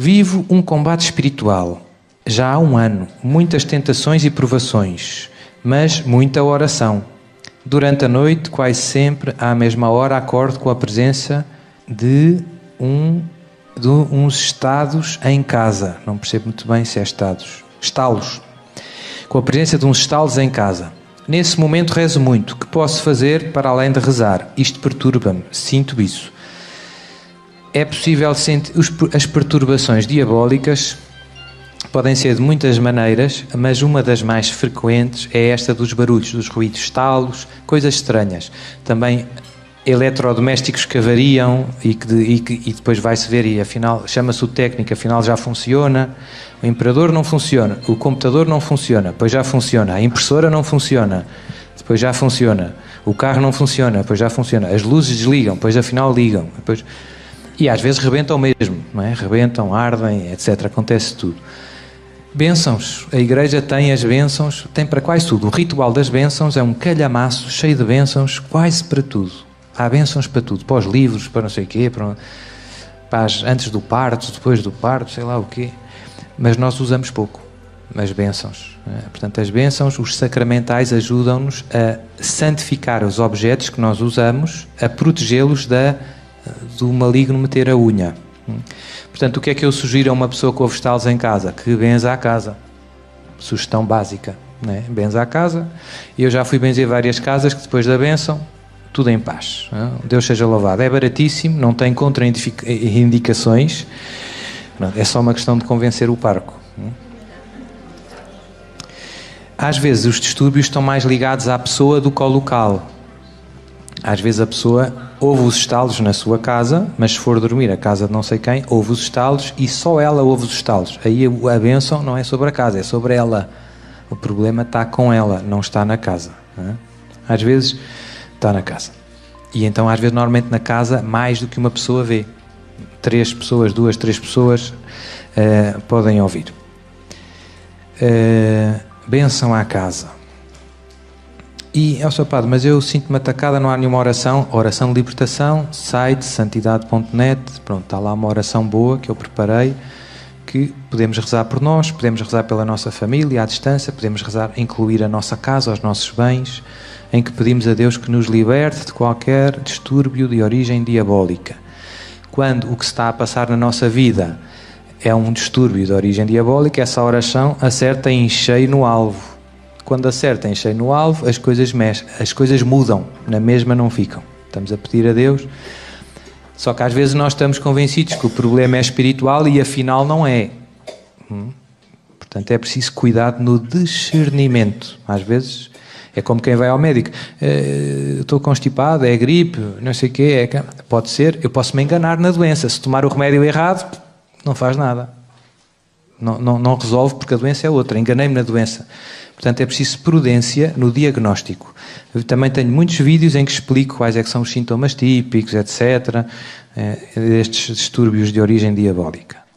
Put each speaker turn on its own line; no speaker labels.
Vivo um combate espiritual. Já há um ano, muitas tentações e provações, mas muita oração. Durante a noite, quase sempre, à mesma hora, acordo com a presença de um de uns estados em casa. Não percebo muito bem se é estados. Estalos. Com a presença de uns estalos em casa. Nesse momento rezo muito. Que posso fazer para além de rezar? Isto perturba-me. Sinto isso é possível sentir as perturbações diabólicas podem ser de muitas maneiras, mas uma das mais frequentes é esta dos barulhos, dos ruídos, estalos, coisas estranhas. Também eletrodomésticos que variam e que, e, que, e depois vai-se ver e afinal chama-se o técnico, afinal já funciona. O imperador não funciona, o computador não funciona, depois já funciona. A impressora não funciona, depois já funciona. O carro não funciona, depois já funciona. As luzes desligam, depois afinal ligam. Depois e às vezes rebentam mesmo, não é? Rebentam, ardem, etc. Acontece tudo. Bênçãos. A igreja tem as bênçãos, tem para quase tudo. O ritual das bênçãos é um calhamaço cheio de bênçãos, quase para tudo. Há bênçãos para tudo. Para os livros, para não sei o quê, para, para as, antes do parto, depois do parto, sei lá o quê. Mas nós usamos pouco as bênçãos. É? Portanto, as bênçãos, os sacramentais ajudam-nos a santificar os objetos que nós usamos, a protegê-los da do maligno meter a unha. Portanto, o que é que eu sugiro a uma pessoa com ovestalos em casa? Que benza a casa. Sugestão básica. Né? Benza a casa. Eu já fui benzer várias casas que depois da benção, tudo em paz. Deus seja louvado. É baratíssimo, não tem contraindicações. É só uma questão de convencer o parco. Às vezes os distúrbios estão mais ligados à pessoa do que ao local. Às vezes a pessoa ouve os estalos na sua casa, mas se for dormir a casa de não sei quem, ouve os estalos e só ela ouve os estalos. Aí a bênção não é sobre a casa, é sobre ela. O problema está com ela, não está na casa. É? Às vezes está na casa. E então, às vezes, normalmente na casa, mais do que uma pessoa vê. Três pessoas, duas, três pessoas uh, podem ouvir. Uh, benção à casa. E, é o seu padre, mas eu sinto-me atacada, não há nenhuma oração. Oração de libertação, site santidade.net, pronto, está lá uma oração boa que eu preparei, que podemos rezar por nós, podemos rezar pela nossa família à distância, podemos rezar, incluir a nossa casa, os nossos bens, em que pedimos a Deus que nos liberte de qualquer distúrbio de origem diabólica. Quando o que está a passar na nossa vida é um distúrbio de origem diabólica, essa oração acerta em cheio no alvo quando acerta em cheio no alvo, as coisas mexem, as coisas mudam, na mesma não ficam. Estamos a pedir a Deus. Só que às vezes nós estamos convencidos que o problema é espiritual e afinal não é. Hum? Portanto, é preciso cuidado no discernimento. Às vezes é como quem vai ao médico. Uh, estou constipado, é gripe, não sei o quê. É... Pode ser, eu posso me enganar na doença. Se tomar o remédio errado, não faz nada. Não, não, não resolve porque a doença é outra. Enganei-me na doença. Portanto, é preciso prudência no diagnóstico. Eu também tenho muitos vídeos em que explico quais é são os sintomas típicos, etc., eh, destes distúrbios de origem diabólica.